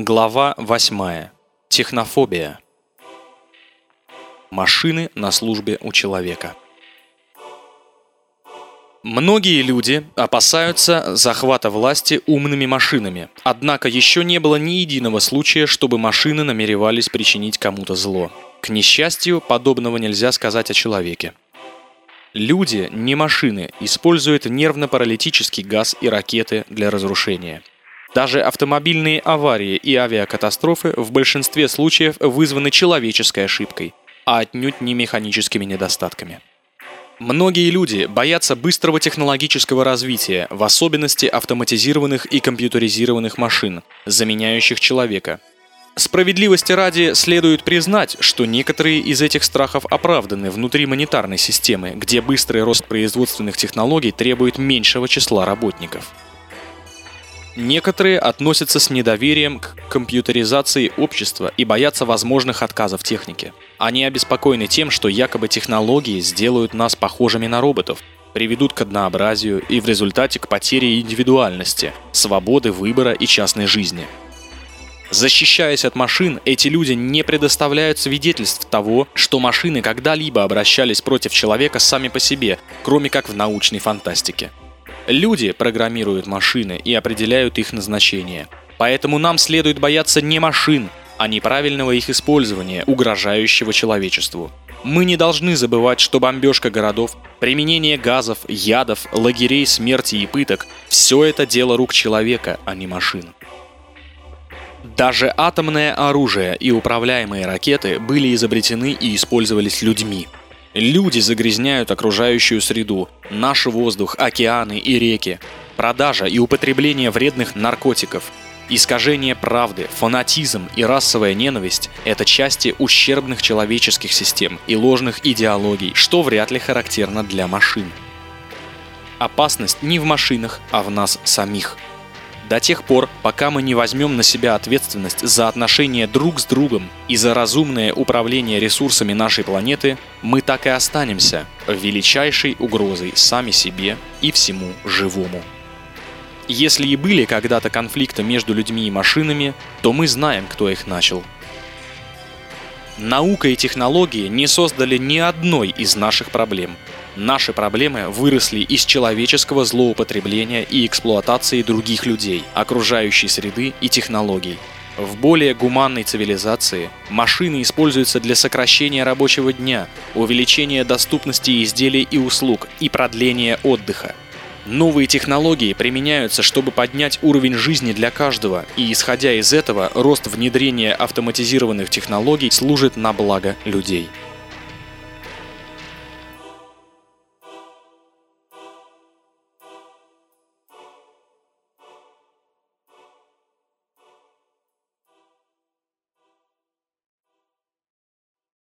Глава 8. Технофобия. Машины на службе у человека. Многие люди опасаются захвата власти умными машинами, однако еще не было ни единого случая, чтобы машины намеревались причинить кому-то зло. К несчастью, подобного нельзя сказать о человеке. Люди, не машины, используют нервно-паралитический газ и ракеты для разрушения – даже автомобильные аварии и авиакатастрофы в большинстве случаев вызваны человеческой ошибкой, а отнюдь не механическими недостатками. Многие люди боятся быстрого технологического развития, в особенности автоматизированных и компьютеризированных машин, заменяющих человека. Справедливости ради следует признать, что некоторые из этих страхов оправданы внутри монетарной системы, где быстрый рост производственных технологий требует меньшего числа работников. Некоторые относятся с недоверием к компьютеризации общества и боятся возможных отказов техники. Они обеспокоены тем, что якобы технологии сделают нас похожими на роботов, приведут к однообразию и в результате к потере индивидуальности, свободы выбора и частной жизни. Защищаясь от машин, эти люди не предоставляют свидетельств того, что машины когда-либо обращались против человека сами по себе, кроме как в научной фантастике. Люди программируют машины и определяют их назначение. Поэтому нам следует бояться не машин, а неправильного их использования, угрожающего человечеству. Мы не должны забывать, что бомбежка городов, применение газов, ядов, лагерей смерти и пыток – все это дело рук человека, а не машин. Даже атомное оружие и управляемые ракеты были изобретены и использовались людьми – Люди загрязняют окружающую среду, наш воздух, океаны и реки. Продажа и употребление вредных наркотиков, искажение правды, фанатизм и расовая ненависть – это части ущербных человеческих систем и ложных идеологий, что вряд ли характерно для машин. Опасность не в машинах, а в нас самих – до тех пор, пока мы не возьмем на себя ответственность за отношения друг с другом и за разумное управление ресурсами нашей планеты, мы так и останемся величайшей угрозой сами себе и всему живому. Если и были когда-то конфликты между людьми и машинами, то мы знаем, кто их начал. Наука и технологии не создали ни одной из наших проблем – Наши проблемы выросли из человеческого злоупотребления и эксплуатации других людей, окружающей среды и технологий. В более гуманной цивилизации машины используются для сокращения рабочего дня, увеличения доступности изделий и услуг и продления отдыха. Новые технологии применяются, чтобы поднять уровень жизни для каждого, и исходя из этого, рост внедрения автоматизированных технологий служит на благо людей.